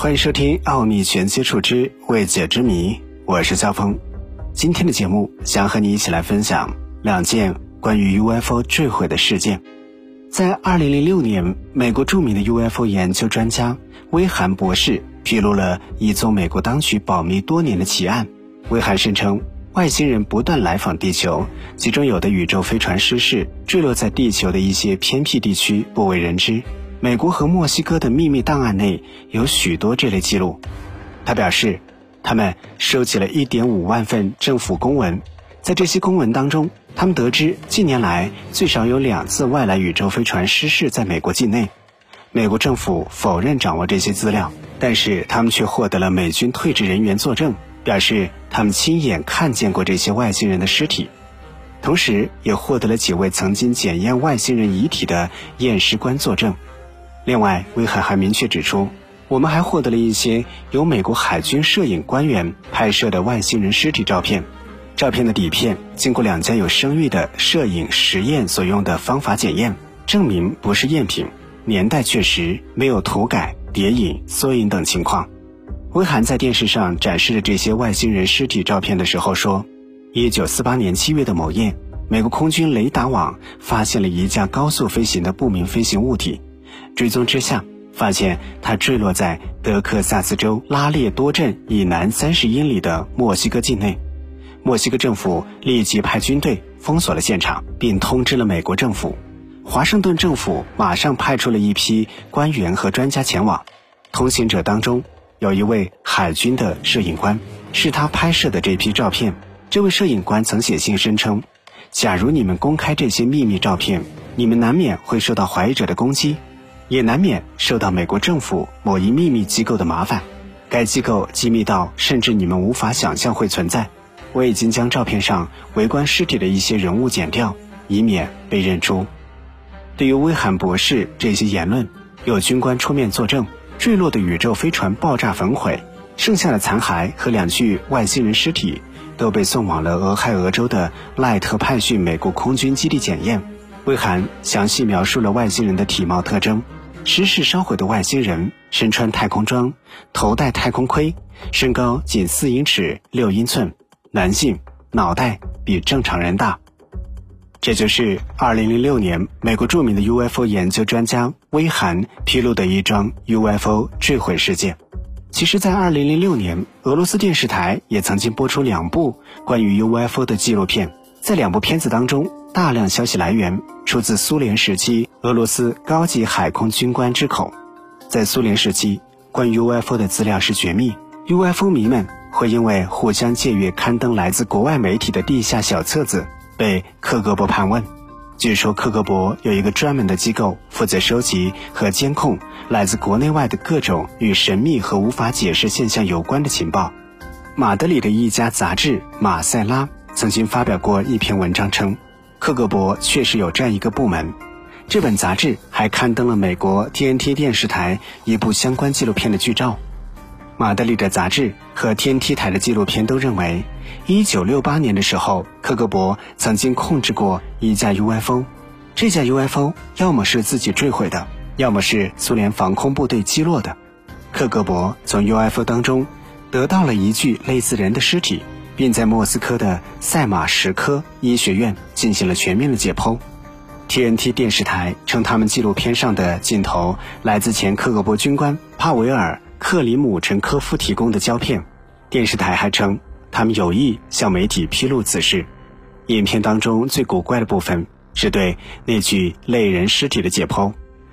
欢迎收听《奥秘全接触之未解之谜》，我是肖峰。今天的节目想和你一起来分享两件关于 UFO 坠毁的事件。在2006年，美国著名的 UFO 研究专家威罕博士披露了一宗美国当局保密多年的奇案。威罕声称，外星人不断来访地球，其中有的宇宙飞船失事，坠落在地球的一些偏僻地区，不为人知。美国和墨西哥的秘密档案内有许多这类记录。他表示，他们收集了一点五万份政府公文，在这些公文当中，他们得知近年来最少有两次外来宇宙飞船失事在美国境内。美国政府否认掌握这些资料，但是他们却获得了美军退职人员作证，表示他们亲眼看见过这些外星人的尸体，同时也获得了几位曾经检验外星人遗体的验尸官作证。另外，威海还明确指出，我们还获得了一些由美国海军摄影官员拍摄的外星人尸体照片。照片的底片经过两家有声誉的摄影实验所用的方法检验，证明不是赝品，年代确实，没有涂改、叠影、缩影等情况。威罕在电视上展示了这些外星人尸体照片的时候说：“一九四八年七月的某夜，美国空军雷达网发现了一架高速飞行的不明飞行物体。”追踪之下，发现它坠落在德克萨斯州拉列多镇以南三十英里的墨西哥境内。墨西哥政府立即派军队封锁了现场，并通知了美国政府。华盛顿政府马上派出了一批官员和专家前往。同行者当中有一位海军的摄影官，是他拍摄的这批照片。这位摄影官曾写信声称：“假如你们公开这些秘密照片，你们难免会受到怀疑者的攻击。”也难免受到美国政府某一秘密机构的麻烦，该机构机密到甚至你们无法想象会存在。我已经将照片上围观尸体的一些人物剪掉，以免被认出。对于威罕博士这些言论，有军官出面作证：坠落的宇宙飞船爆炸焚毁，剩下的残骸和两具外星人尸体都被送往了俄亥俄州的赖特派逊美国空军基地检验。威罕详细描述了外星人的体貌特征。失事烧毁的外星人身穿太空装，头戴太空盔，身高仅四英尺六英寸，男性，脑袋比正常人大。这就是2006年美国著名的 UFO 研究专家威罕披露的一桩 UFO 坠毁事件。其实，在2006年，俄罗斯电视台也曾经播出两部关于 UFO 的纪录片，在两部片子当中。大量消息来源出自苏联时期俄罗斯高级海空军官之口。在苏联时期，关于 UFO 的资料是绝密，UFO 迷们会因为互相借阅刊登来自国外媒体的地下小册子，被克格勃盘问。据说克格勃有一个专门的机构，负责收集和监控来自国内外的各种与神秘和无法解释现象有关的情报。马德里的一家杂志《马塞拉》曾经发表过一篇文章称。克格勃确实有这样一个部门。这本杂志还刊登了美国 TNT 电视台一部相关纪录片的剧照。马德里的杂志和 TNT 台的纪录片都认为，1968年的时候，克格勃曾经控制过一架 UFO。这架 UFO 要么是自己坠毁的，要么是苏联防空部队击落的。克格勃从 UFO 当中得到了一具类似人的尸体。并在莫斯科的赛马什科医学院进行了全面的解剖。TNT 电视台称，他们纪录片上的镜头来自前克格勃军官帕维尔·克里姆陈科夫提供的胶片。电视台还称，他们有意向媒体披露此事。影片当中最古怪的部分是对那具类人尸体的解剖。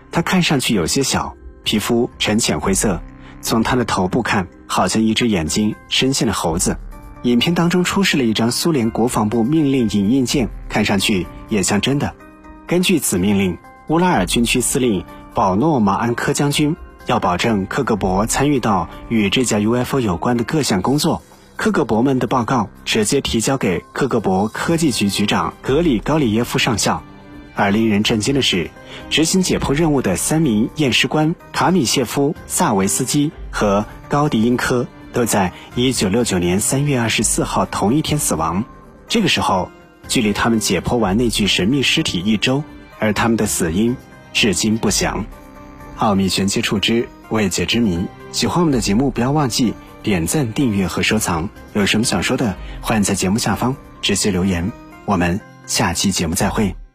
他看上去有些小，皮肤呈浅灰色，从他的头部看，好像一只眼睛深陷了猴子。影片当中出示了一张苏联国防部命令影印件，看上去也像真的。根据此命令，乌拉尔军区司令保诺马安科将军要保证克格勃参与到与这架 UFO 有关的各项工作。克格勃们的报告直接提交给克格勃科技局局长格里高里耶夫上校。而令人震惊的是，执行解剖任务的三名验尸官卡米谢夫、萨维斯基和高迪因科。都在一九六九年三月二十四号同一天死亡。这个时候，距离他们解剖完那具神秘尸体一周，而他们的死因至今不详。奥秘全接触之未解之谜，喜欢我们的节目，不要忘记点赞、订阅和收藏。有什么想说的，欢迎在节目下方直接留言。我们下期节目再会。